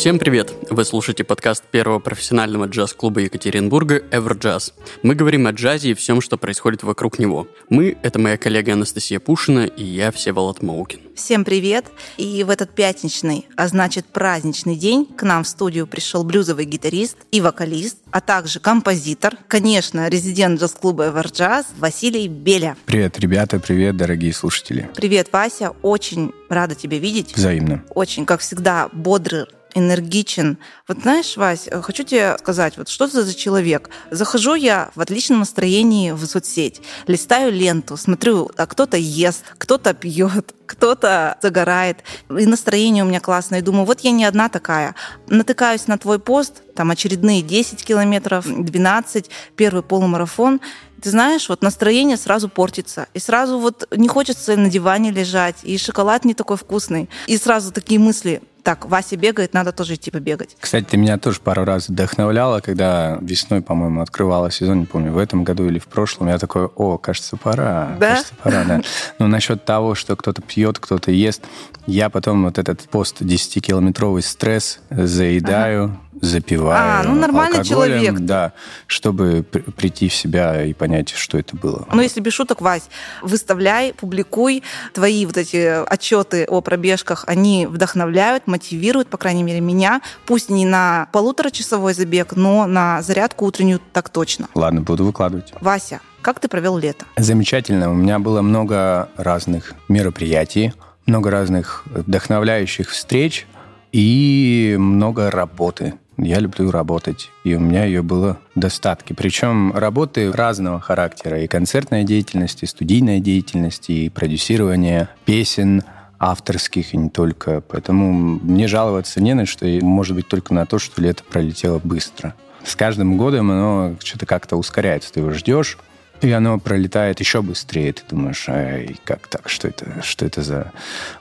Всем привет! Вы слушаете подкаст первого профессионального джаз-клуба Екатеринбурга «Эвроджаз». Мы говорим о джазе и всем, что происходит вокруг него. Мы — это моя коллега Анастасия Пушина и я, Всеволод Маукин. Всем привет! И в этот пятничный, а значит праздничный день к нам в студию пришел блюзовый гитарист и вокалист, а также композитор, конечно, резидент джаз-клуба «Эвроджаз» Василий Беля. Привет, ребята, привет, дорогие слушатели. Привет, Вася, очень рада тебя видеть. Взаимно. Очень, как всегда, бодрый, энергичен. Вот знаешь, Вась, хочу тебе сказать, вот что ты за человек? Захожу я в отличном настроении в соцсеть, листаю ленту, смотрю, а кто-то ест, кто-то пьет, кто-то загорает, и настроение у меня классное. И думаю, вот я не одна такая. Натыкаюсь на твой пост, там очередные 10 километров, 12, первый полумарафон. Ты знаешь, вот настроение сразу портится. И сразу вот не хочется на диване лежать, и шоколад не такой вкусный. И сразу такие мысли, так, Вася бегает, надо тоже идти побегать. Kстати, ты меня тоже пару раз вдохновляла, когда весной, по-моему, открывала сезон, не помню, в этом году или в прошлом. Я такой, о, кажется, пора. Да? Кажется, пора, да. Но насчет того, что кто-то пьет, кто-то ест, я потом вот этот пост 10-километровый стресс заедаю, ага запиваю А, ну нормальный человек. Да, чтобы прийти в себя и понять, что это было. Ну, если без шуток, Вась, выставляй, публикуй твои вот эти отчеты о пробежках, они вдохновляют, мотивируют, по крайней мере, меня. Пусть не на полуторачасовой забег, но на зарядку утреннюю так точно. Ладно, буду выкладывать. Вася, как ты провел лето? Замечательно. У меня было много разных мероприятий, много разных вдохновляющих встреч и много работы. Я люблю работать, и у меня ее было в достатке. Причем работы разного характера. И концертная деятельность, и студийная деятельность, и продюсирование песен авторских, и не только. Поэтому мне жаловаться не на что, и может быть только на то, что лето пролетело быстро. С каждым годом оно что-то как-то ускоряется. Ты его ждешь, и оно пролетает еще быстрее. Ты думаешь, ай, как так, что это, что это за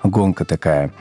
гонка такая?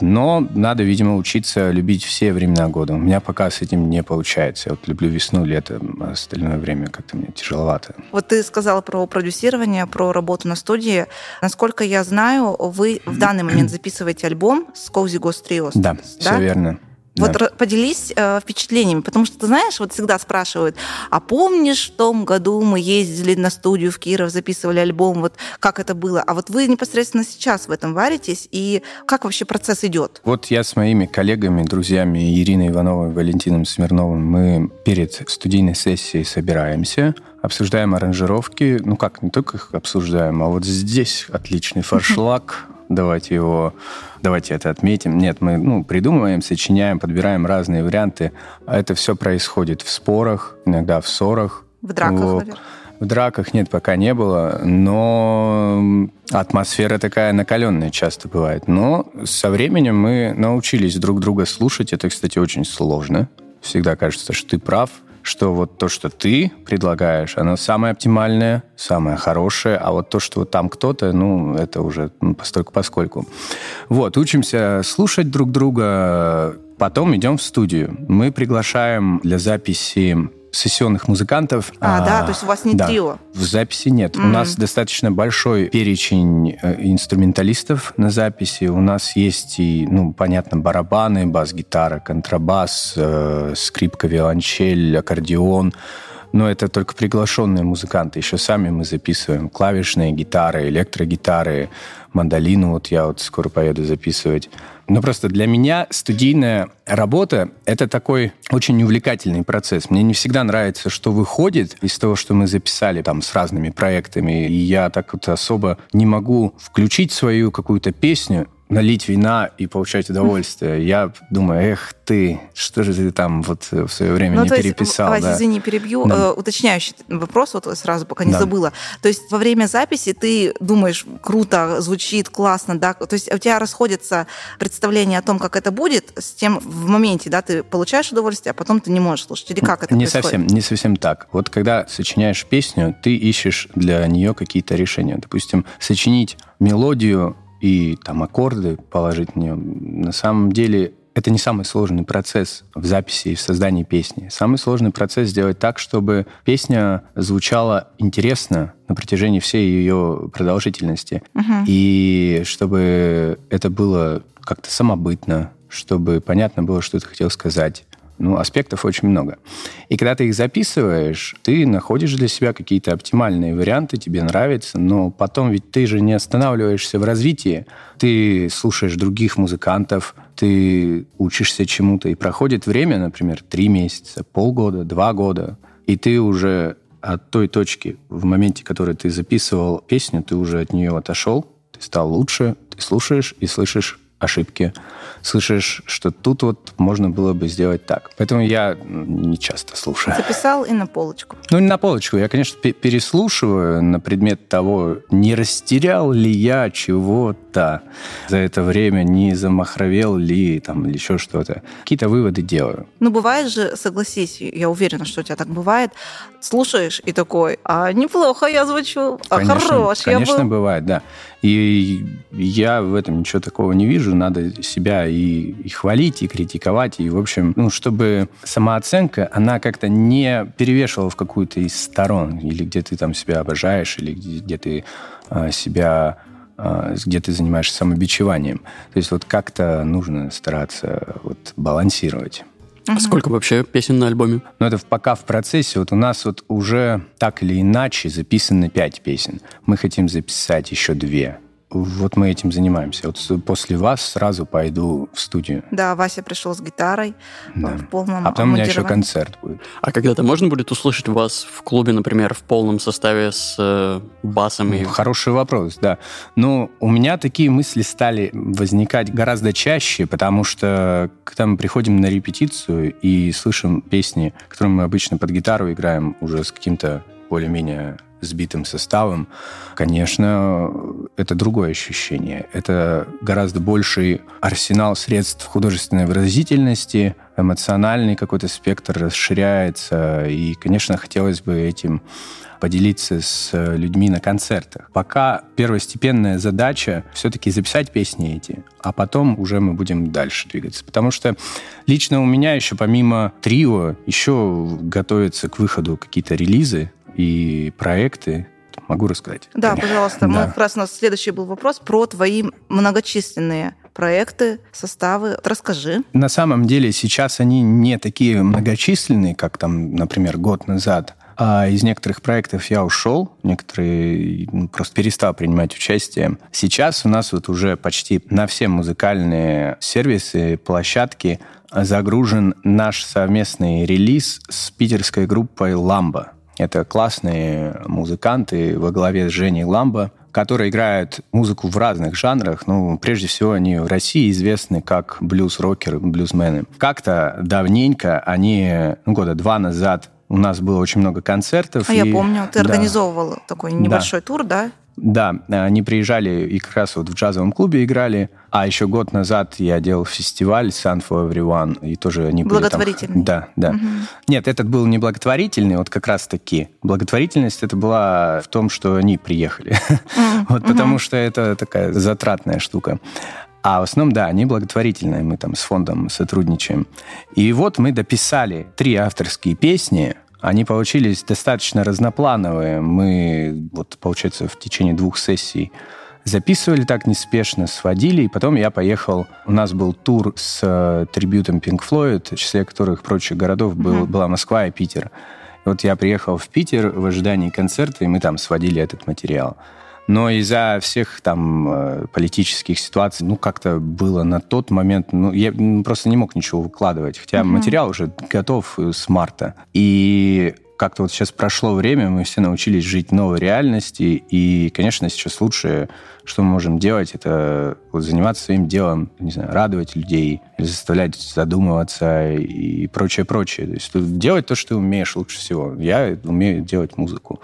Но надо, видимо, учиться любить все времена года. У меня пока с этим не получается. Я вот люблю весну, лето, а остальное время как-то мне тяжеловато. Вот ты сказала про продюсирование, про работу на студии. Насколько я знаю, вы в данный момент записываете альбом с Cozy Ghost Trios. Да, да? все верно. Вот да. поделись э, впечатлениями, потому что, ты знаешь, вот всегда спрашивают, а помнишь, в том году мы ездили на студию в Киров, записывали альбом, вот как это было? А вот вы непосредственно сейчас в этом варитесь, и как вообще процесс идет? Вот я с моими коллегами, друзьями Ириной Ивановой, Валентином Смирновым, мы перед студийной сессией собираемся, обсуждаем аранжировки, ну как, не только их обсуждаем, а вот здесь отличный фаршлаг, давайте его, давайте это отметим. Нет, мы ну, придумываем, сочиняем, подбираем разные варианты. А это все происходит в спорах, иногда в ссорах. В драках, в, наверное. В драках нет, пока не было, но атмосфера такая накаленная часто бывает. Но со временем мы научились друг друга слушать. Это, кстати, очень сложно. Всегда кажется, что ты прав, что вот то, что ты предлагаешь, оно самое оптимальное, самое хорошее, а вот то, что там кто-то, ну, это уже ну, постольку поскольку. Вот, учимся слушать друг друга, потом идем в студию. Мы приглашаем для записи сессионных музыкантов. А, а, да, то есть у вас не да, трио? В записи нет. Mm. У нас достаточно большой перечень э, инструменталистов на записи. У нас есть и, ну, понятно, барабаны, бас-гитара, контрабас, э, скрипка, виолончель, аккордеон. Но это только приглашенные музыканты. Еще сами мы записываем клавишные гитары, электрогитары, мандолину. Вот я вот скоро поеду записывать. Но просто для меня студийная работа — это такой очень увлекательный процесс. Мне не всегда нравится, что выходит из того, что мы записали там с разными проектами. И я так вот особо не могу включить свою какую-то песню налить вина и получать удовольствие. Я думаю, эх ты, что же ты там вот в свое время ну, не то переписал. Есть, да. извини, перебью. Да. Э, уточняющий вопрос, вот сразу, пока не да. забыла. То есть во время записи ты думаешь, круто, звучит, классно, да? То есть у тебя расходятся представления о том, как это будет, с тем в моменте, да, ты получаешь удовольствие, а потом ты не можешь слушать. Или как это не происходит? Совсем, не совсем так. Вот когда сочиняешь песню, ты ищешь для нее какие-то решения. Допустим, сочинить мелодию и там аккорды положить в нее. На самом деле это не самый сложный процесс в записи и в создании песни. Самый сложный процесс сделать так, чтобы песня звучала интересно на протяжении всей ее продолжительности. Uh-huh. И чтобы это было как-то самобытно, чтобы понятно было, что ты хотел сказать. Ну, аспектов очень много. И когда ты их записываешь, ты находишь для себя какие-то оптимальные варианты, тебе нравится, но потом ведь ты же не останавливаешься в развитии. Ты слушаешь других музыкантов, ты учишься чему-то, и проходит время, например, три месяца, полгода, два года, и ты уже от той точки, в моменте, в которой ты записывал песню, ты уже от нее отошел, ты стал лучше, ты слушаешь и слышишь ошибки, слышишь, что тут вот можно было бы сделать так. Поэтому я не часто слушаю. Записал и на полочку. Ну, не на полочку. Я, конечно, переслушиваю на предмет того, не растерял ли я чего-то за это время, не замахровел ли там или еще что-то. Какие-то выводы делаю. Ну, бывает же, согласись, я уверена, что у тебя так бывает, слушаешь и такой, а неплохо я звучу, а конечно, хорош Конечно, я был. бывает, да. И я в этом ничего такого не вижу. Надо себя и, и хвалить, и критиковать. И, в общем, ну, чтобы самооценка, она как-то не перевешивала в какую-то из сторон. Или где ты там себя обожаешь, или где, где ты а, себя а, где ты занимаешься самобичеванием. То есть вот как-то нужно стараться вот балансировать. А сколько вообще песен на альбоме? Ну, это пока в процессе. Вот у нас вот уже так или иначе записаны пять песен. Мы хотим записать еще две вот мы этим занимаемся. Вот после вас сразу пойду в студию. Да, Вася пришел с гитарой Да. в полном А потом у меня еще концерт будет. А когда-то можно будет услышать вас в клубе, например, в полном составе с э, басом и... Хороший вопрос, да. Ну, у меня такие мысли стали возникать гораздо чаще, потому что когда мы приходим на репетицию и слышим песни, которые мы обычно под гитару играем уже с каким-то более-менее сбитым составом, конечно, это другое ощущение. Это гораздо больший арсенал средств художественной выразительности, эмоциональный какой-то спектр расширяется, и, конечно, хотелось бы этим поделиться с людьми на концертах. Пока первостепенная задача все-таки записать песни эти, а потом уже мы будем дальше двигаться. Потому что лично у меня еще помимо трио еще готовятся к выходу какие-то релизы и проекты. Могу рассказать? Да, Конечно. пожалуйста. Мы Да. как раз у нас следующий был вопрос про твои многочисленные проекты, составы. Расскажи. На самом деле сейчас они не такие многочисленные, как там, например, год назад. А из некоторых проектов я ушел, некоторые ну, просто перестал принимать участие. Сейчас у нас вот уже почти на все музыкальные сервисы, площадки загружен наш совместный релиз с питерской группой «Ламба». Это классные музыканты во главе с Женей Ламбо, которые играют музыку в разных жанрах. Ну, прежде всего, они в России известны как блюз-рокеры, блюзмены. Как-то давненько они, ну, года два назад у нас было очень много концертов. А и- я помню, ты Да. организовывал такой небольшой тур, да? Да, они приезжали и как раз вот в джазовом клубе играли. А еще год назад я делал фестиваль Sun for Everyone, и тоже они были там- Благотворительный. Да, да. Нет, этот был не благотворительный, вот как раз таки. Благотворительность это была в том, что они приехали. Вот потому что это такая затратная штука. А в основном, да, они благотворительные, мы там с фондом сотрудничаем. И вот мы дописали три авторские песни, они получились достаточно разноплановые. Мы, вот, получается, в течение двух сессий записывали так неспешно, сводили, и потом я поехал. У нас был тур с э, трибютом Pink Floyd, в числе которых прочих городов был, была Москва и Питер. И вот я приехал в Питер в ожидании концерта, и мы там сводили этот материал. Но из-за всех там э, политических ситуаций, ну, как-то было на тот момент, ну, я просто не мог ничего выкладывать, хотя материал уже готов с марта. И как-то вот сейчас прошло время, мы все научились жить новой реальности, и, конечно, сейчас лучшее, что мы можем делать, это вот заниматься своим делом, не знаю, радовать людей, заставлять задумываться и прочее, прочее. То есть делать то, что ты умеешь лучше всего. Я умею делать музыку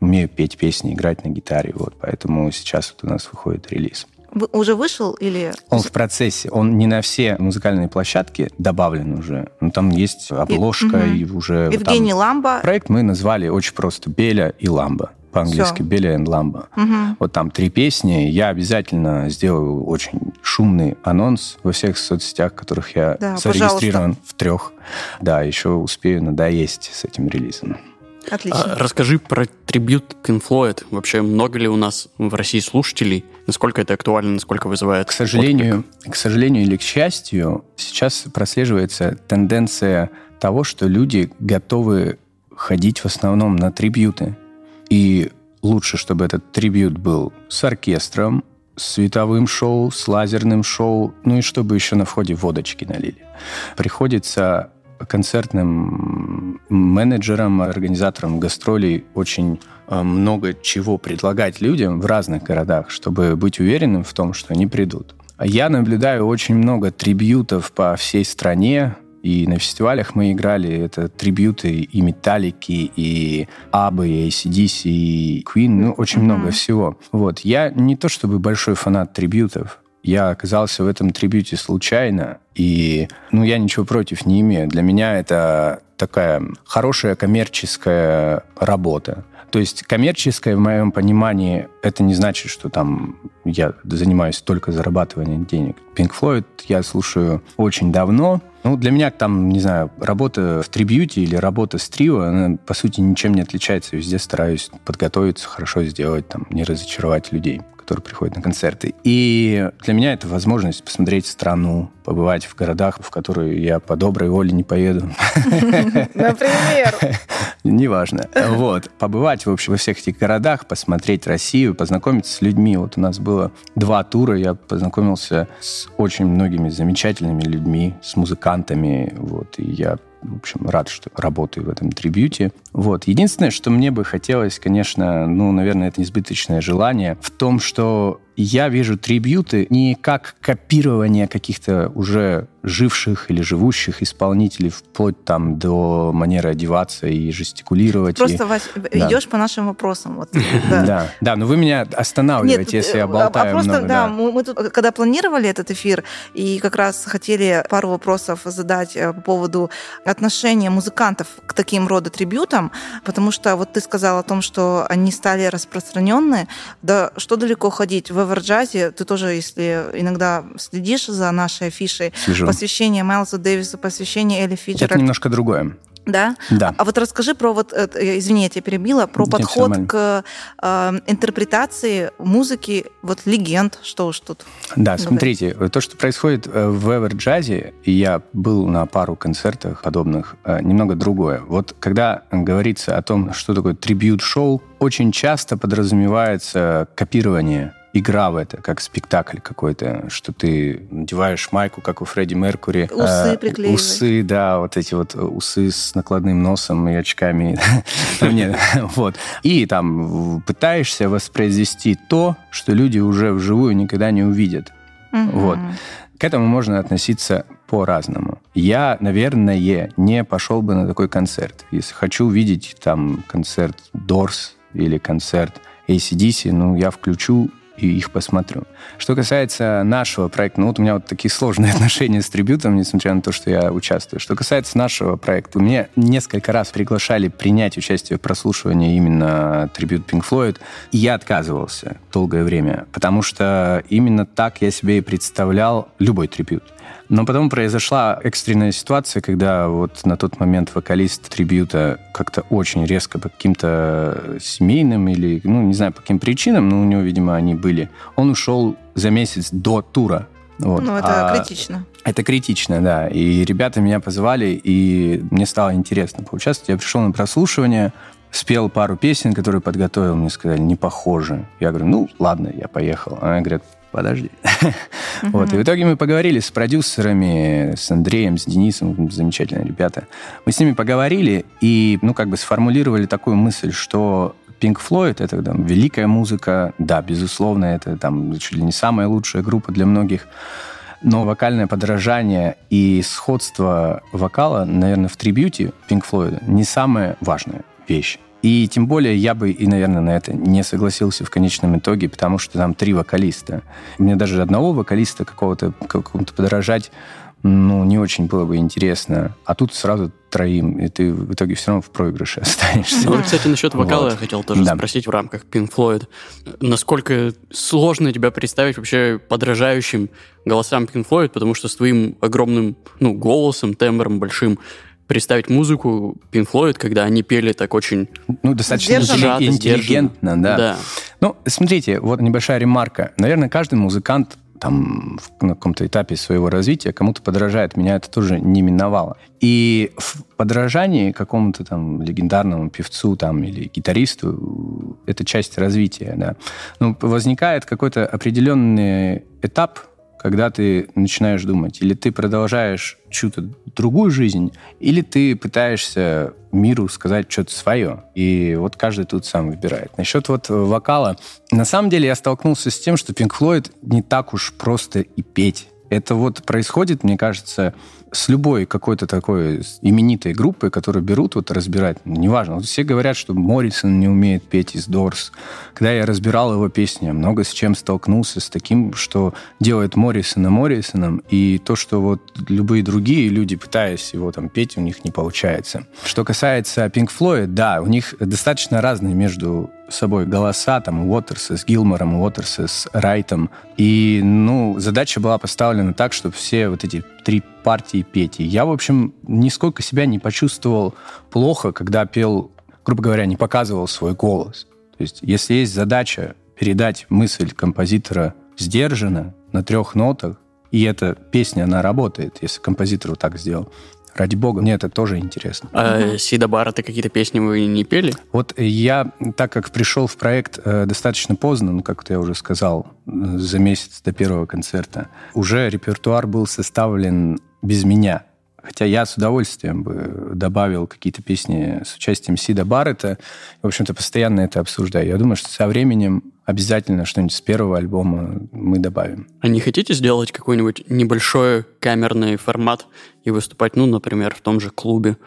умею петь песни, играть на гитаре, вот, поэтому сейчас вот у нас выходит релиз. Вы- Уже вышел или... Он в процессе, он не на все музыкальные площадки добавлен уже, но там есть обложка мгм. и, уже Евгений там- Ламба. Проект мы назвали очень просто «Беля и Ламба». По-английски. «Беля и Ламба». Мгм. Вот там три песни. Я обязательно сделаю очень шумный анонс во всех соцсетях, которых я Да, зарегистрирован в трех. Да, еще успею надоесть с этим релизом. Отлично. А расскажи про трибют Pink Floyd. Вообще, много ли у нас в России слушателей? Насколько это актуально, насколько вызывает К сожалению, отклик? к сожалению или к счастью, сейчас прослеживается тенденция того, что люди готовы ходить в основном на трибьюты. И лучше, чтобы этот трибьют был с оркестром, с световым шоу, с лазерным шоу, ну и чтобы еще на входе водочки налили. Приходится концертным менеджерам, организаторам гастролей очень э, много чего предлагать людям в разных городах, чтобы быть уверенным в том, что они придут. Я наблюдаю очень много трибьютов по всей стране, и на фестивалях мы играли это трибюты и Металлики, и Абы, и ACDC, и Queen, ну, очень mm-hmm. много всего. Вот. Я не то чтобы большой фанат трибютов, я оказался в этом трибюте случайно, и ну, я ничего против не имею. Для меня это такая хорошая коммерческая работа. То есть коммерческое, в моем понимании, это не значит, что там я занимаюсь только зарабатыванием денег. Pink Floyd я слушаю очень давно. Ну, для меня там, не знаю, работа в трибьюте или работа с трио, она, по сути, ничем не отличается. Везде стараюсь подготовиться, хорошо сделать, там, не разочаровать людей которые приходят на концерты. И для меня это возможность посмотреть страну, побывать в городах, в которые я по доброй воле не поеду. Например? Неважно. Вот. Побывать, в общем, во всех этих городах, посмотреть Россию, познакомиться с людьми. Вот у нас было два тура, я познакомился с очень многими замечательными людьми, с музыкантами, вот, и я в общем, рад, что работаю в этом трибьюте. Вот. Единственное, что мне бы хотелось, конечно, ну, наверное, это избыточное желание, в том, что я вижу трибьюты не как копирование каких-то уже живших или живущих исполнителей, вплоть там до манеры одеваться и жестикулировать. Просто, и... Вась, да. идешь по нашим вопросам. Вот, да. да, да, но вы меня останавливаете, Нет, если я э, болтаю а просто, много. Да, да. Мы, мы тут, когда планировали этот эфир, и как раз хотели пару вопросов задать э, по поводу отношения музыкантов к таким рода трибютам, потому что вот ты сказал о том, что они стали распространенные, да что далеко ходить, в Эверджазе, ты тоже, если иногда следишь за нашей афишей, Слежу. посвящение Майлзу Дэвису, посвящение Элли Фиджеральд. Это немножко другое. Да? Да. А вот расскажи про вот, извини, я тебя перебила, про Нет, подход к э, интерпретации музыки, вот легенд, что уж тут. Да, говорить. смотрите, то, что происходит э, в Эверджазе, и я был на пару концертах подобных, э, немного другое. Вот когда говорится о том, что такое трибют-шоу, очень часто подразумевается копирование игра в это, как спектакль какой-то, что ты надеваешь майку, как у Фредди Меркури. Усы э, приклеивать. Усы, да, вот эти вот усы с накладным носом и очками. вот. И там пытаешься воспроизвести то, что люди уже вживую никогда не увидят. Вот. К этому можно относиться по-разному. Я, наверное, не пошел бы на такой концерт. Если хочу увидеть там концерт Doors или концерт ACDC, ну, я включу и их посмотрю. Что касается нашего проекта, ну вот у меня вот такие сложные отношения с трибютом, несмотря на то, что я участвую. Что касается нашего проекта, мне несколько раз приглашали принять участие в прослушивании именно трибют Pink Floyd, и я отказывался долгое время, потому что именно так я себе и представлял любой трибют. Но потом произошла экстренная ситуация, когда вот на тот момент вокалист трибюта как-то очень резко по каким-то семейным или, ну, не знаю, по каким причинам, но у него, видимо, они были. Он ушел за месяц до тура. Вот. Ну, это а, критично. Это критично, да. И ребята меня позвали, и мне стало интересно поучаствовать. Я пришел на прослушивание, спел пару песен, которые подготовил, мне сказали, не похожи. Я говорю, ну, ладно, я поехал. А они подожди. Вот. И в итоге мы поговорили с продюсерами, с Андреем, с Денисом, замечательные ребята. Мы с ними поговорили и, ну, как бы сформулировали такую мысль, что Pink Floyd — это там, великая музыка, да, безусловно, это там чуть ли не самая лучшая группа для многих, но вокальное подражание и сходство вокала, наверное, в трибьюте Pink Floyd не самая важная вещь. И тем более я бы и, наверное, на это не согласился в конечном итоге, потому что там три вокалиста. Мне даже одного вокалиста какого-то какому-то подражать ну, не очень было бы интересно. А тут сразу троим, и ты в итоге все равно в проигрыше останешься. Ну, кстати, насчет вокала вот. я хотел тоже да. спросить в рамках Pink Floyd. Насколько сложно тебя представить вообще подражающим голосам Pink Floyd, потому что с твоим огромным ну, голосом, тембром большим, представить музыку Pink Floyd, когда они пели так очень ну, достаточно сжато, интеллигентно, да. да. Ну, смотрите, вот небольшая ремарка. Наверное, каждый музыкант там на каком-то этапе своего развития кому-то подражает. Меня это тоже не миновало. И в подражании какому-то там легендарному певцу там или гитаристу это часть развития, да. Ну, возникает какой-то определенный этап, когда ты начинаешь думать, или ты продолжаешь чью-то другую жизнь, или ты пытаешься миру сказать что-то свое. И вот каждый тут сам выбирает. Насчет вот вокала. На самом деле я столкнулся с тем, что Pink Floyd не так уж просто и петь. Это вот происходит, мне кажется, с любой какой-то такой именитой группой, которую берут вот разбирать, ну, неважно. Вот все говорят, что Моррисон не умеет петь из Дорс. Когда я разбирал его песни, много с чем столкнулся, с таким, что делает Моррисона Моррисоном, и то, что вот любые другие люди, пытаясь его там петь, у них не получается. Что касается Pink Floyd, да, у них достаточно разные между собой голоса, там, Уотерса с Гилмором, Уотерса с Райтом. И, ну, задача была поставлена так, чтобы все вот эти три партии петь. И я, в общем, нисколько себя не почувствовал плохо, когда пел, грубо говоря, не показывал свой голос. То есть, если есть задача передать мысль композитора сдержанно, на трех нотах, и эта песня, она работает, если композитор вот так сделал, Ради бога, мне это тоже интересно. А Сида Баррета какие-то песни вы не пели? Вот я, так как пришел в проект э, достаточно поздно, ну, как я уже сказал, э, за месяц до первого концерта, уже репертуар был составлен без меня. Хотя я с удовольствием бы добавил какие-то песни с участием Сида Баррета. В общем-то, постоянно это обсуждаю. Я думаю, что со временем обязательно что-нибудь с первого альбома мы добавим. А не хотите сделать какой-нибудь небольшой камерный формат и выступать, ну, например, в том же клубе?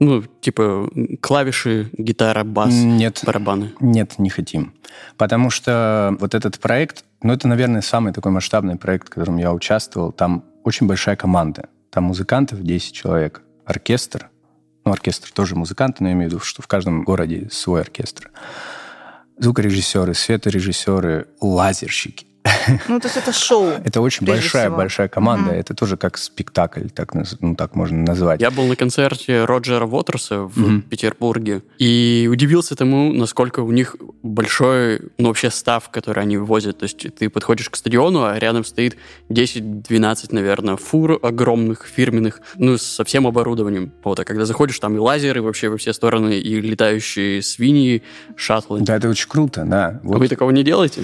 Ну, типа клавиши, гитара, бас, Нет. барабаны. Нет, не хотим. Потому что вот этот проект, ну, это, наверное, самый такой масштабный проект, в котором я участвовал. Там очень большая команда. Там музыкантов 10 человек. Оркестр. Ну, оркестр тоже музыканты, но я имею в виду, что в каждом городе свой оркестр. Звукорежиссеры, светорежиссеры, лазерщики. Ну, то есть это шоу. Это очень большая, большая команда. Это тоже как спектакль, так, ну, так можно назвать. Я был на концерте Роджера Уотерса в Петербурге и удивился тому, насколько у них большой, ну, вообще став, который они вывозят. То есть ты подходишь к стадиону, а рядом стоит 10-12, наверное, фур огромных, фирменных, ну, со всем оборудованием. Вот, а когда заходишь, там и лазеры вообще во все стороны, и летающие свиньи, шаттлы. Да, это очень круто, да. Вот. А вы такого не делаете?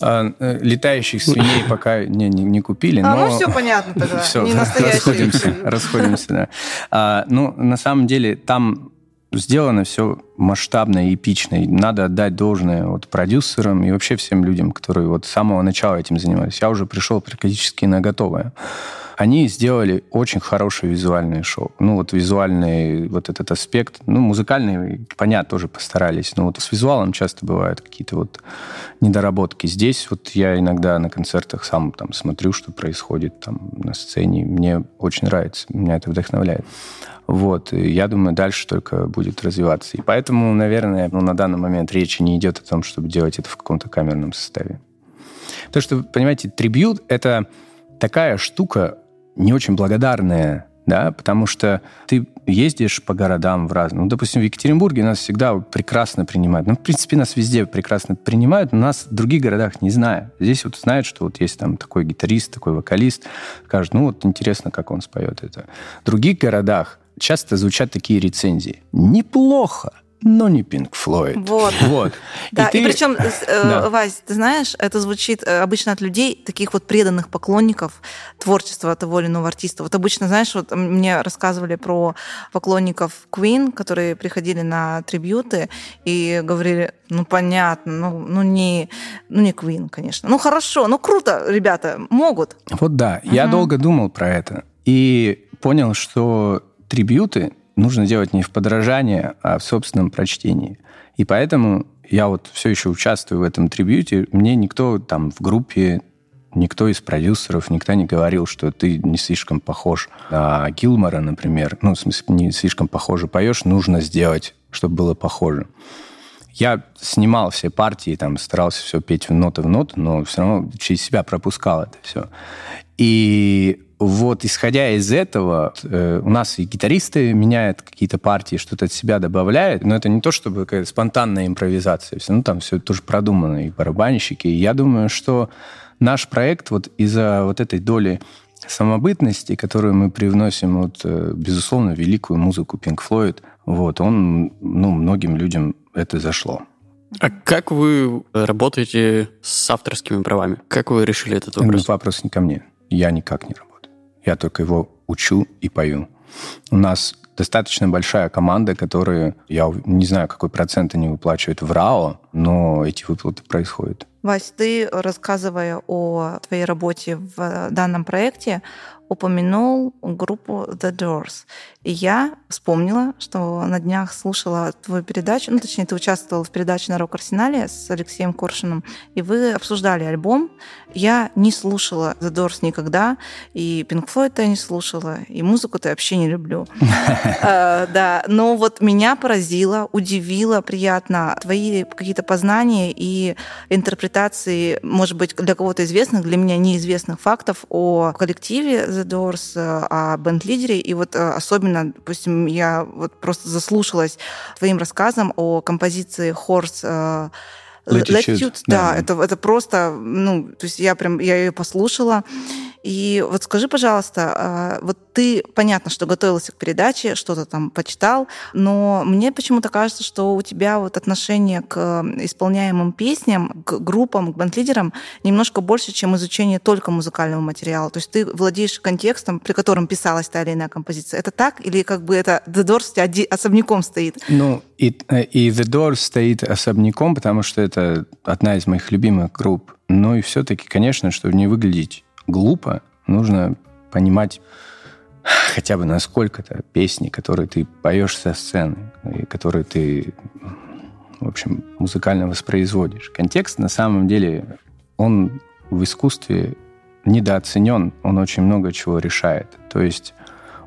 А, э, летающих свиней пока не, не, не купили. А, но... ну все понятно тогда. Все, не расходимся, расходимся, да. А, ну, на самом деле, там сделано все масштабно и эпично. И надо отдать должное вот продюсерам и вообще всем людям, которые вот с самого начала этим занимались. Я уже пришел практически на готовое. Они сделали очень хорошее визуальное шоу. Ну, вот визуальный вот этот аспект, ну, музыкальный, понятно, тоже постарались, но вот с визуалом часто бывают какие-то вот недоработки. Здесь вот я иногда на концертах сам там смотрю, что происходит там на сцене. Мне очень нравится, меня это вдохновляет. Вот. И я думаю, дальше только будет развиваться. И поэтому, наверное, ну, на данный момент речи не идет о том, чтобы делать это в каком-то камерном составе. То, что, понимаете, трибют — это такая штука, не очень благодарная, да, потому что ты ездишь по городам в разные. Ну, допустим, в Екатеринбурге нас всегда прекрасно принимают. Ну, в принципе, нас везде прекрасно принимают, но нас в других городах не знают. Здесь вот знают, что вот есть там такой гитарист, такой вокалист. Скажут, ну, вот интересно, как он споет это. В других городах часто звучат такие рецензии. Неплохо, но не Pink Floyd. Вот. вот. Да, и, ты... и причем, э, да. Вась, ты знаешь, это звучит э, обычно от людей, таких вот преданных поклонников творчества того или иного артиста. Вот обычно, знаешь, вот мне рассказывали про поклонников Queen, которые приходили на трибюты и говорили, ну, понятно, ну, ну, не, ну, не Queen, конечно. Ну, хорошо, ну, круто, ребята, могут. Вот да, я долго думал про это и понял, что трибюты нужно делать не в подражание, а в собственном прочтении. И поэтому я вот все еще участвую в этом трибьюте. Мне никто там в группе, никто из продюсеров, никто не говорил, что ты не слишком похож на Гилмора, например. Ну, в смысле, не слишком похоже поешь, нужно сделать, чтобы было похоже. Я снимал все партии, там, старался все петь в ноты в ноту, но все равно через себя пропускал это все. И вот исходя из этого, э, у нас и гитаристы меняют какие-то партии, что-то от себя добавляют, но это не то, чтобы какая-то спонтанная импровизация, все, ну там все тоже продумано, и барабанщики. И я думаю, что наш проект вот из-за вот этой доли самобытности, которую мы привносим, вот, э, безусловно, великую музыку Pink Floyd, вот, он, ну, многим людям это зашло. А как вы работаете с авторскими правами? Как вы решили этот вопрос? Ну, вопрос не ко мне. Я никак не работаю. Я только его учу и пою. У нас достаточно большая команда, которая, я не знаю, какой процент они выплачивают в РАО, но эти выплаты происходят. Вась, ты, рассказывая о твоей работе в данном проекте, упомянул группу The Doors. И я вспомнила, что на днях слушала твою передачу, ну, точнее, ты участвовал в передаче на Рок-Арсенале с Алексеем Коршиным, и вы обсуждали альбом. Я не слушала The Doors никогда, и Pink Floyd я не слушала, и музыку-то я вообще не люблю. А, да, но вот меня поразило, удивило приятно твои какие-то познания и интерпретации, может быть, для кого-то известных, для меня неизвестных фактов о коллективе The Doors, э, о бенд-лидере, и вот э, особенно, допустим, я вот просто заслушалась твоим рассказом о композиции Horse э, Latitude, Latitude да, да, это, это просто, ну, то есть я прям, я ее послушала, и вот скажи, пожалуйста, а, вот ты, понятно, что готовился к передаче, что-то там почитал, но мне почему-то кажется, что у тебя вот отношение к исполняемым песням, к группам, к бенд-лидерам немножко больше, чем изучение только музыкального материала. То есть ты владеешь контекстом, при котором писалась та или иная композиция. Это так? Или как бы это The Doors особняком стоит? Ну, и, э, и The Doors стоит особняком, потому что это одна из моих любимых групп. Но и все-таки, конечно, чтобы не выглядеть глупо, нужно понимать хотя бы насколько-то песни, которые ты поешь со сцены, и которые ты, в общем, музыкально воспроизводишь. Контекст, на самом деле, он в искусстве недооценен, он очень много чего решает. То есть,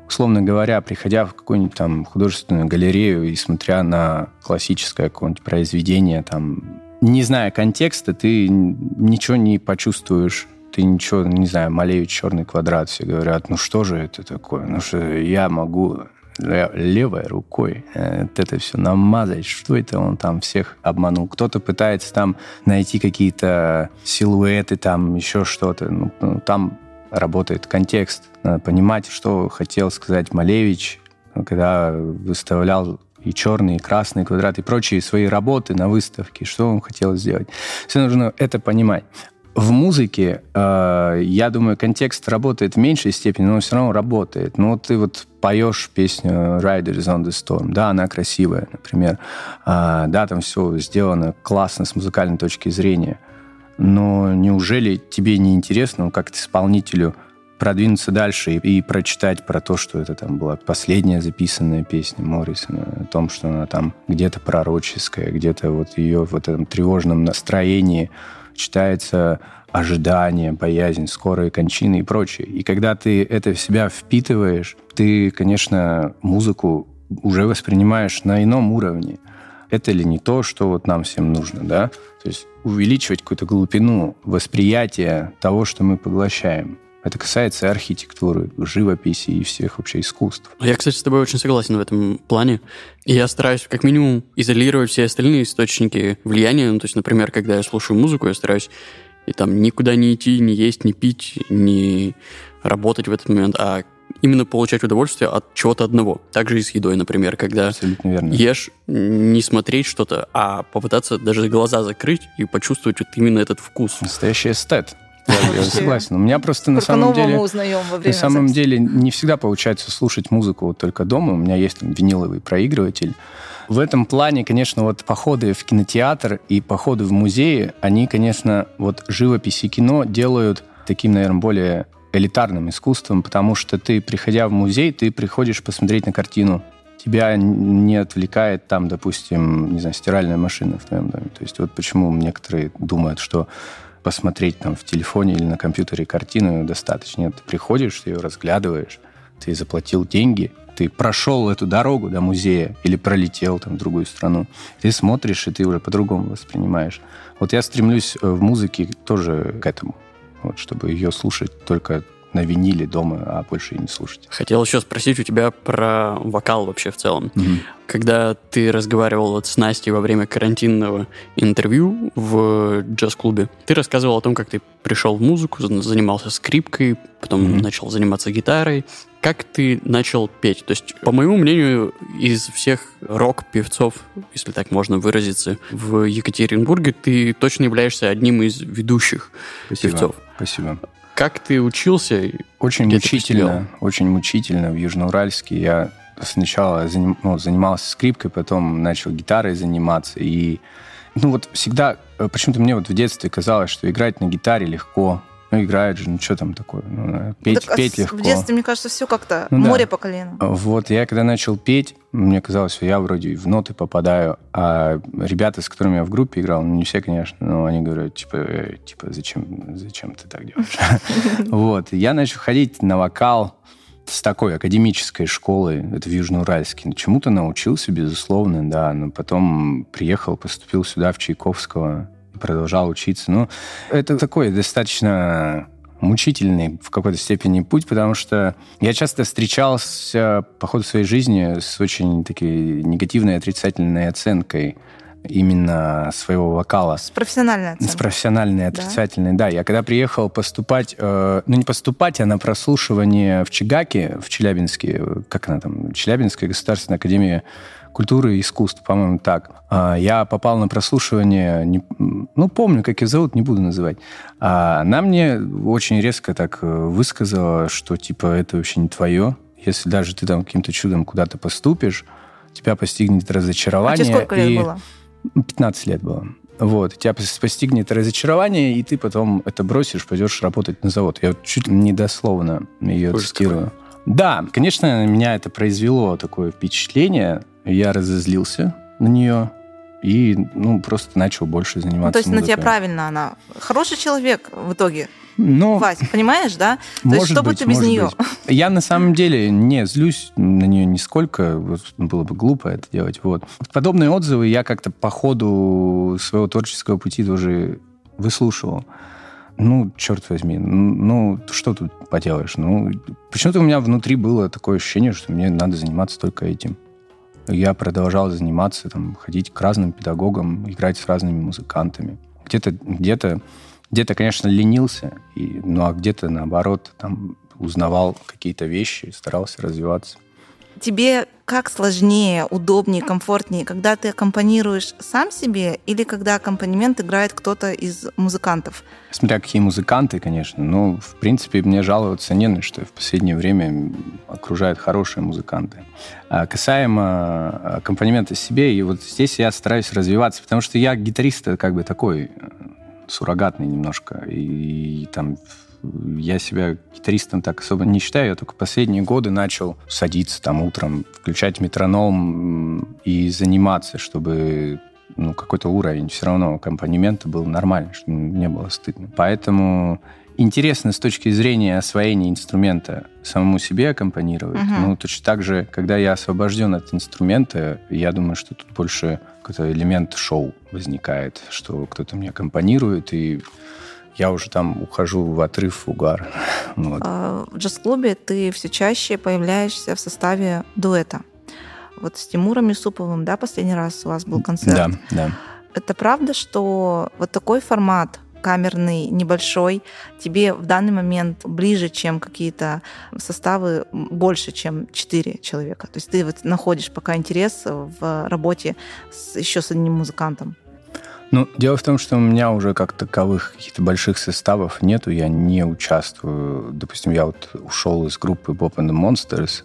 условно говоря, приходя в какую-нибудь там художественную галерею и смотря на классическое какое-нибудь произведение, там, не зная контекста, ты ничего не почувствуешь ты ничего, не знаю, Малевич черный квадрат, все говорят, ну что же это такое? Ну что я могу левой рукой э, это все намазать, что это он там всех обманул. Кто-то пытается там найти какие-то силуэты, там еще что-то. Ну, ну, там работает контекст. Надо понимать, что хотел сказать Малевич, когда выставлял и черные, и красные квадраты, и прочие свои работы на выставке, что он хотел сделать. Все нужно это понимать. В музыке, э, я думаю, контекст работает в меньшей степени, но все равно работает. Ну, вот ты вот поешь песню Riders on the Storm, да, она красивая, например. Э, да, там все сделано классно с музыкальной точки зрения. Но неужели тебе не интересно, ну, как исполнителю, продвинуться дальше и, и прочитать про то, что это там была последняя записанная песня Моррисона, о том, что она там где-то пророческая, где-то вот ее в этом тревожном настроении читается ожидание, боязнь, скорые кончины и прочее. И когда ты это в себя впитываешь, ты, конечно, музыку уже воспринимаешь на ином уровне. Это ли не то, что вот нам всем нужно, да? То есть увеличивать какую-то глубину восприятия того, что мы поглощаем. Это касается архитектуры, живописи и всех вообще искусств. Я, кстати, с тобой очень согласен в этом плане. И я стараюсь как минимум изолировать все остальные источники влияния. Ну, то есть, например, когда я слушаю музыку, я стараюсь и там никуда не идти, не есть, не пить, не работать в этот момент, а именно получать удовольствие от чего-то одного. Также и с едой, например, когда ешь, не смотреть что-то, а попытаться даже глаза закрыть и почувствовать вот именно этот вкус. Настоящий эстет. Я, я согласен. У меня просто на самом деле... узнаем во время На самом деле не всегда получается слушать музыку вот только дома. У меня есть там виниловый проигрыватель. В этом плане, конечно, вот походы в кинотеатр и походы в музеи, они, конечно, вот живопись и кино делают таким, наверное, более элитарным искусством, потому что ты, приходя в музей, ты приходишь посмотреть на картину. Тебя не отвлекает там, допустим, не знаю, стиральная машина в твоем доме. То есть вот почему некоторые думают, что посмотреть там в телефоне или на компьютере картину достаточно. Ты приходишь, ты ее разглядываешь, ты заплатил деньги, ты прошел эту дорогу до музея или пролетел там в другую страну, ты смотришь, и ты уже по-другому воспринимаешь. Вот я стремлюсь э, в музыке тоже к этому, вот, чтобы ее слушать только на виниле дома, а больше и не слушать. Хотел еще спросить у тебя про вокал вообще в целом. Мгм. Когда ты разговаривал вот с Настей во время карантинного интервью в джаз-клубе, ты рассказывал о том, как ты пришел в музыку, за- занимался скрипкой, потом Мгм. начал заниматься гитарой. Как ты начал петь? То есть, по моему мнению, из всех рок-певцов, если так можно выразиться, в Екатеринбурге ты точно являешься одним из ведущих Спасибо. певцов. Спасибо. Как ты учился? Очень Где мучительно, очень мучительно в Южноуральске. Я сначала заним- ну, занимался скрипкой, потом начал гитарой заниматься. И, ну вот всегда, э, почему-то мне вот в детстве казалось, что играть на гитаре легко. Ну, играет же, ну что там такое? Ну, э, петь, Так, а петь легко. В детстве, мне кажется, все как-то Ну да. море по колено. Вот, я когда начал петь, мне казалось, что я вроде в ноты попадаю, а ребята, с которыми я в группе играл, ну, не все, конечно, но они говорят, типа, «Э, типа зачем, зачем ты так делаешь? Вот, я начал ходить на вокал с такой академической школы, это в Южноуральске. Чему-то научился, безусловно, да, но потом приехал, поступил сюда, в Чайковского, продолжал учиться. Ну, это такой достаточно мучительный в какой-то степени путь, потому что я часто встречался по ходу своей жизни с очень такой негативной отрицательной оценкой именно своего вокала. С профессиональной С оценкой. профессиональной, отрицательной, да. Я когда приехал поступать, э, ну не поступать, а на прослушивание в Чигаке, в Челябинске, э, как она там, Челябинская государственная академия культуры и искусств, по-моему, так. А, Я попал на прослушивание, не- ну, помню, как ее зовут, не буду называть. А Она мне очень резко так э, высказала, что, типа, это вообще не твое. Если даже ты там каким-то чудом куда-то поступишь, тебя постигнет А разочарование. тебе сколько лет и- было? 15 лет было. Вот, тебя пос- постигнет разочарование, и ты потом это бросишь, пойдешь работать на завод. Я вот чуть ли не дословно ее Ужас цитирую. Да, конечно, на меня это произвело такое впечатление. Я разозлился на нее и, ну, просто начал больше заниматься Ну, то есть на тебя правильно она. Хороший человек в итоге. Ну, Вась, понимаешь, да? То есть может что бы быть, ты без нее? быть. Я на самом деле не злюсь на нее нисколько. Вот было бы глупо это делать. Вот. Подобные отзывы я как-то по ходу своего творческого пути тоже выслушивал. Ну, черт возьми, ну, что тут поделаешь? Ну, почему-то у меня внутри было такое ощущение, что мне надо заниматься только этим. Я продолжал заниматься, там, ходить к разным педагогам, играть с разными музыкантами. Где-то, где-то, где-то, конечно, ленился, и, ну а где-то наоборот, там узнавал какие-то вещи, старался развиваться. Тебе как сложнее, удобнее, комфортнее, когда ты аккомпанируешь сам себе или когда аккомпанемент играет кто-то из музыкантов? Смотря какие музыканты, конечно. Ну, в принципе, мне жаловаться не на что. В последнее время окружают хорошие музыканты. А касаемо аккомпанемента себе, и вот здесь я стараюсь развиваться, потому что я гитарист как бы такой э, суррогатный немножко. И, там я себя гитаристом так особо не считаю. Я только последние годы начал садиться там утром, включать метроном и заниматься, чтобы ну, какой-то уровень все равно аккомпанемента был нормальный, чтобы не было стыдно. Поэтому интересно с точки зрения освоения инструмента самому себе аккомпанировать. Мгм. Ну, точно так же, когда я освобожден от инструмента, я думаю, что тут больше какой-то элемент шоу возникает, что кто-то мне аккомпанирует, и я уже там ухожу в отрыв, в угар. Вот. А, В джаз-клубе ты все чаще появляешься в составе дуэта. Вот с Тимуром Юсуповым, да, последний раз у вас был концерт? Да, да. Это правда, что вот такой формат камерный, небольшой, тебе в данный момент ближе, чем какие-то составы больше, чем четыре человека. То есть ты вот находишь пока интерес в работе с, еще с одним музыкантом. Ну, дело в том, что у меня уже как таковых каких-то больших составов нету, я не участвую. Допустим, я вот ушел из группы Bob and the Monsters.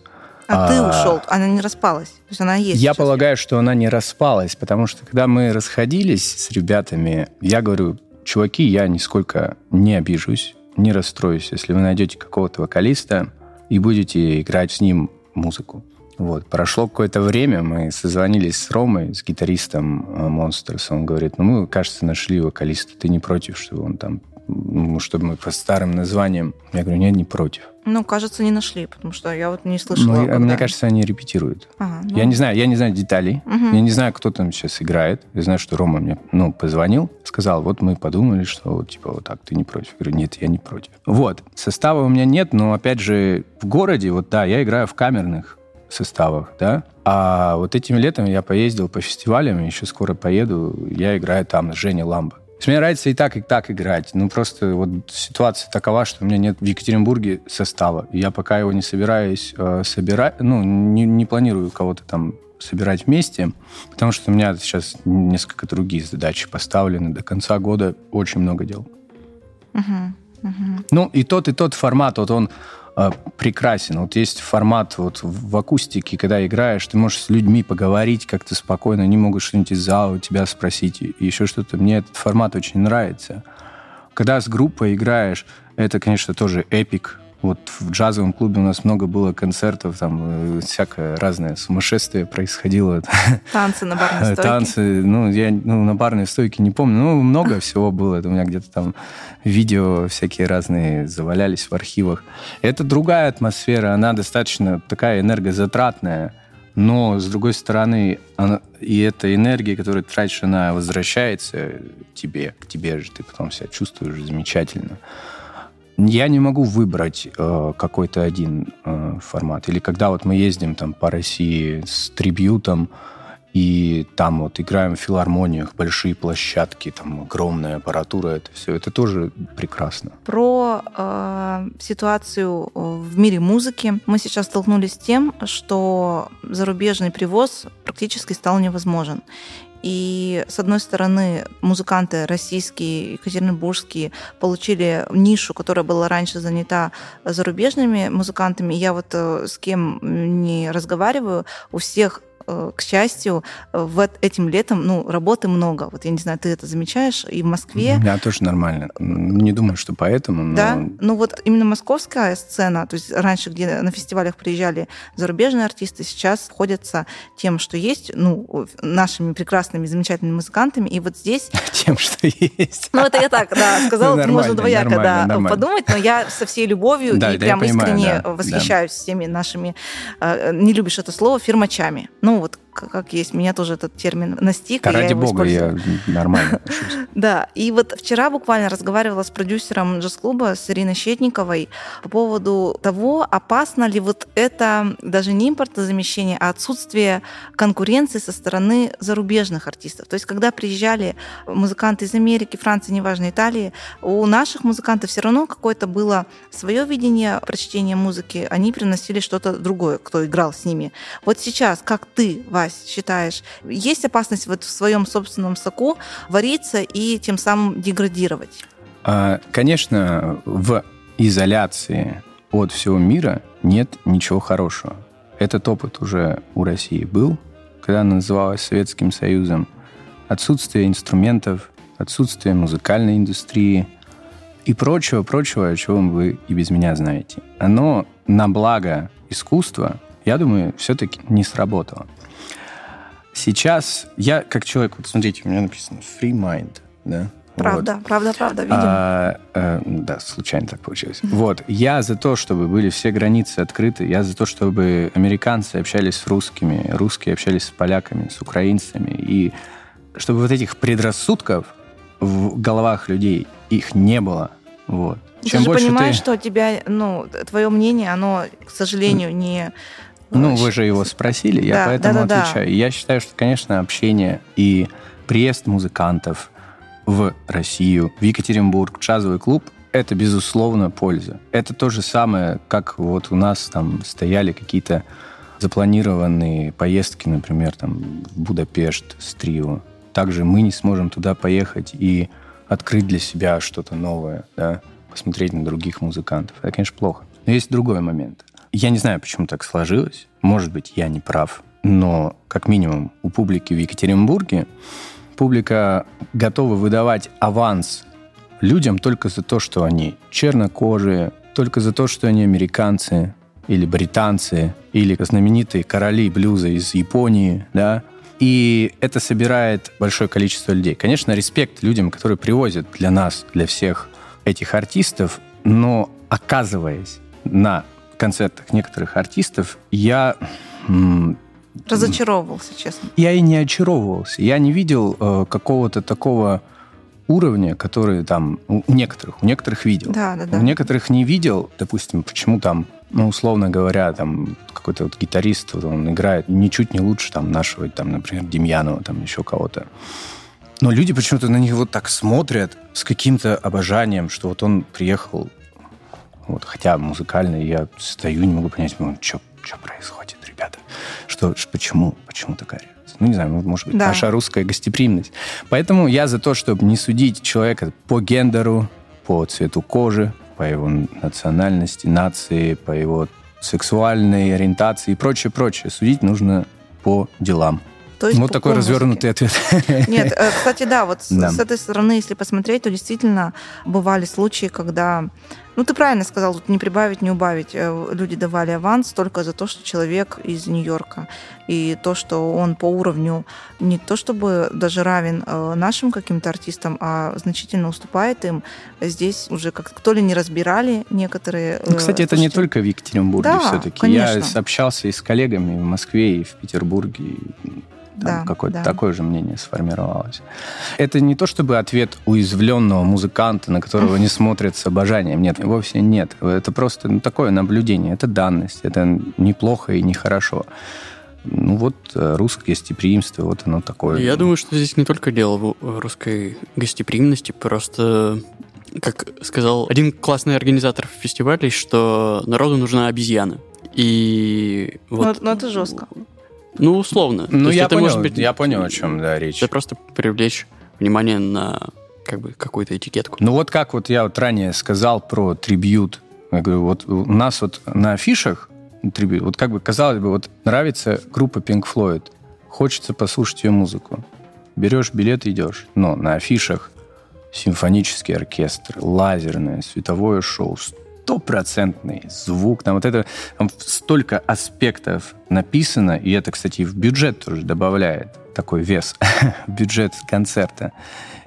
А, ты А, ушел, она не распалась. То есть она есть. Я сейчас. полагаю, что она не распалась, потому что когда мы расходились с ребятами, я говорю, чуваки, я нисколько не обижусь, не расстроюсь, если вы найдете какого-то вокалиста и будете играть с ним музыку. Вот. Прошло какое-то время, мы созвонились с Ромой, с гитаристом э, Monsters. Он говорит, ну мы, кажется, нашли вокалиста. Ты не против, чтобы он там ну, чтобы мы по старым названиям. Я говорю, нет, не против. Ну, кажется, не нашли, потому что я вот не слышала. Ну, когда- мне кажется, они репетируют. Ага, ну, Я не знаю, я не знаю деталей. Мгм. Я не знаю, кто там сейчас играет. Я знаю, что Рома мне ну, позвонил, сказал, вот мы подумали, что вот, типа вот так, ты не против. Я говорю, нет, я не против. Вот, состава у меня нет, но опять же в городе, вот да, я играю в камерных составах, да, а вот этим летом я поездил по фестивалям, еще скоро поеду, я играю там с Женей Ламбо. Мне нравится и так, и так играть. Ну, просто вот ситуация такова, что у меня нет в Екатеринбурге состава. Я пока его не собираюсь э, собирать, ну, не, не планирую кого-то там собирать вместе, потому что у меня сейчас несколько другие задачи поставлены. До конца года очень много дел. мгм, мгм. Ну, и тот, и тот формат, вот он прекрасен. Вот есть формат вот в акустике, когда играешь, ты можешь с людьми поговорить как-то спокойно, они могут что-нибудь из зала у тебя спросить, и еще что-то. Мне этот формат очень нравится. Когда с группой играешь, это, конечно, тоже эпик. Вот в джазовом клубе у нас много было концертов, там э, всякое разное сумасшествие происходило. Танцы на барной стойке. Танцы, ну, я ну, на барной стойке не помню. Ну, много всего было. Это у меня где-то там видео всякие разные завалялись в архивах. Это другая атмосфера, она достаточно такая энергозатратная. Но, с другой стороны, она, и эта энергия, которую ты тратишь, она возвращается тебе, к тебе же. Ты потом себя чувствуешь замечательно. Я не могу выбрать э, какой-то один э, формат. Или когда вот мы ездим там по России с трибьютом, и там вот играем в филармониях, большие площадки, там огромная аппаратура, это все, это тоже прекрасно. Про э, ситуацию в мире музыки. Мы сейчас столкнулись с тем, что зарубежный привоз практически стал невозможен. И, с одной стороны, музыканты российские, екатеринбургские получили нишу, которая была раньше занята зарубежными музыкантами. Я вот э, с кем не разговариваю, у всех к счастью, в этим летом, ну, работы много. Вот я не знаю, ты это замечаешь и в Москве. Меня тоже нормально. Не думаю, что поэтому, но... Да, ну вот именно московская сцена, то есть раньше, где на фестивалях приезжали зарубежные артисты, сейчас ходятся тем, что есть, ну, нашими прекрасными, замечательными музыкантами, и вот здесь... Тем, что есть. Ну, это я так, да, сказала, Нормально, можно двояко, нормально, да, нормально. подумать, но я со всей любовью Да, и да, прям понимаю, искренне да, восхищаюсь всеми нашими, э, не любишь это слово, фирмачами. Ну, вот к- как есть, меня тоже этот термин настиг, Да я ради его бога, использую. я нормально. Да, и вот вчера буквально разговаривала с продюсером джаз-клуба, с Ириной Щетниковой, по поводу того, опасно ли вот это даже не импортозамещение, а отсутствие конкуренции со стороны зарубежных артистов. То есть, когда приезжали музыканты из Америки, Франции, неважно, Италии, у наших музыкантов все равно какое-то было свое видение прочтения музыки, они приносили что-то другое, кто играл с ними. Вот сейчас, как ты, Вась, считаешь, есть опасность вот в своем собственном соку вариться и тем самым деградировать? А, Конечно, в изоляции от всего мира нет ничего хорошего. Этот опыт уже у России был, когда она называлась Советским Союзом. Отсутствие инструментов, отсутствие музыкальной индустрии и прочего, прочего, чего вы и без меня знаете. Оно на благо искусства, я думаю, все-таки не сработало. Сейчас я, как человек, вот смотрите, у меня написано free mind, да? Вот. Правда, правда, правда, видим. А, э, да, случайно так получилось. Вот, я за то, чтобы были все границы открыты, я за то, чтобы американцы общались с русскими, русские общались с поляками, с украинцами, и чтобы вот этих предрассудков в головах людей их не было. Вот. ты же понимаешь, что тебя, ну, твое мнение, оно, к сожалению, не... Ну, вы же его спросили, я Да, поэтому да-да-да. отвечаю. Я считаю, что, конечно, общение и приезд музыкантов в Россию, в Екатеринбург, в джазовый клуб – это, безусловно, польза. Это то же самое, как вот у нас там стояли какие-то запланированные поездки, например, там, в Будапешт с трио. Также мы не сможем туда поехать и открыть для себя что-то новое, да, посмотреть на других музыкантов. Это, конечно, плохо. Но есть другой момент. Я не знаю, почему так сложилось. Может быть, я не прав. Но, как минимум, у публики в Екатеринбурге публика готова выдавать аванс людям только за то, что они чернокожие, только за то, что они американцы или британцы, или знаменитые короли блюза из Японии, да, и это собирает большое количество людей. Конечно, респект людям, которые привозят для нас, для всех этих артистов, но оказываясь на концертах некоторых артистов, я... Разочаровывался, честно. Я и не очаровывался. Я не видел э, какого-то такого уровня, который там у некоторых, у некоторых видел. Да, да, да. У некоторых не видел, допустим, почему там, ну, условно говоря, там какой-то вот гитарист, вот он играет ничуть не лучше там нашего, там, например, Демьянова, там еще кого-то. Но люди почему-то на них вот так смотрят с каким-то обожанием, что вот он приехал, вот, хотя музыкально я стою, не могу понять, ну, что происходит, ребята? Что, почему, почему такая реакция? Ну, не знаю, может быть, да. наша русская гостеприимность. Поэтому я за то, чтобы не судить человека по гендеру, по цвету кожи, по его национальности, нации, по его сексуальной ориентации и прочее, прочее. Судить нужно по делам. То есть вот такой развернутый ответ. Нет, э, кстати, да, вот да. с этой стороны, если посмотреть, то действительно бывали случаи, когда ну, ты правильно сказал, тут не прибавить, не убавить. Э, люди давали аванс только за то, что человек из Нью-Йорка. И то, что он по уровню не то чтобы даже равен э, нашим каким-то артистам, а значительно уступает им. Здесь уже как то ли не разбирали некоторые... Ну, кстати, это не только в Екатеринбурге да, все-таки. Конечно. Я общался и с коллегами в Москве, и в Петербурге, там да, какое-то да. такое же мнение сформировалось. Это не то чтобы ответ уязвленного музыканта, на которого не смотрят с обожанием. Нет, вовсе нет. Это просто ну, такое наблюдение. Это данность. Это неплохо и нехорошо. Ну вот э, русское гостеприимство, вот оно такое. Я думаю, что здесь не только дело в русской гостеприимности, просто как сказал один классный организатор фестиваля, что народу нужна обезьяна. И вот... Но, но это жестко. Ну, условно. Ну, я понял, может быть, я понял, о чем да, речь. Это просто привлечь внимание на как бы какую-то этикетку. Ну, вот как вот я вот ранее сказал про трибют. Я говорю, вот у нас вот на афишах трибют, вот как бы казалось бы, вот нравится группа Pink Floyd, хочется послушать ее музыку. Берешь билет и идешь. Но на афишах симфонический оркестр, лазерное, световое шоу, стопроцентный звук. Там вот это там столько аспектов написано, и это, кстати, в бюджет тоже добавляет такой вес, бюджет концерта.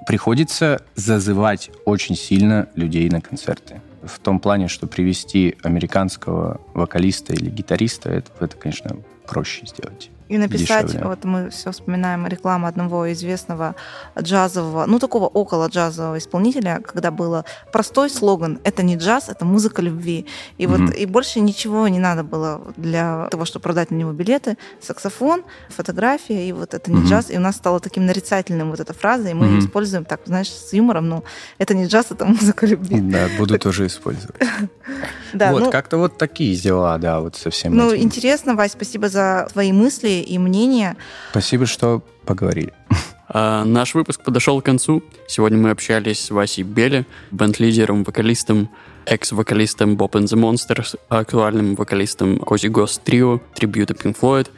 Приходится зазывать очень сильно людей на концерты. В том плане, что привести американского вокалиста или гитариста, это, это конечно, проще сделать. И написать, дешевле. вот мы все вспоминаем рекламу одного известного джазового, ну такого около джазового исполнителя, когда было простой слоган «Это не джаз, это музыка любви». И mm-hmm. вот и больше ничего не надо было для того, чтобы продать на него билеты. Саксофон, фотография, и вот это не mm-hmm. джаз. И у нас стало таким нарицательным вот эта фраза, и мы mm-hmm. ее используем так, знаешь, с юмором, но это не джаз, это музыка любви. Да, буду тоже использовать. Да, вот, ну, как-то вот такие дела, да, вот совсем. Ну, интересно, Вась, спасибо за твои мысли и мнения. Спасибо, что поговорили. А, наш выпуск подошел к концу. Сегодня мы общались с Васей Беле, бенд-лидером, вокалистом, экс-вокалистом Bob and the Monsters, актуальным вокалистом Кози Гос Трио, трибьюта Pink Floyd.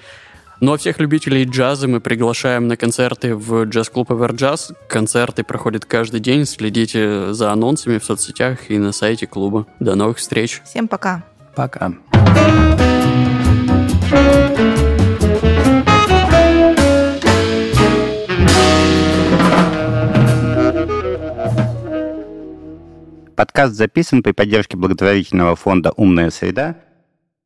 Ну а всех любителей джаза мы приглашаем на концерты в джаз-клуб Everjazz. Концерты проходят каждый день. Следите за анонсами в соцсетях и на сайте клуба. До новых встреч. Всем пока. Пока. Подкаст записан при поддержке благотворительного фонда «Умная среда»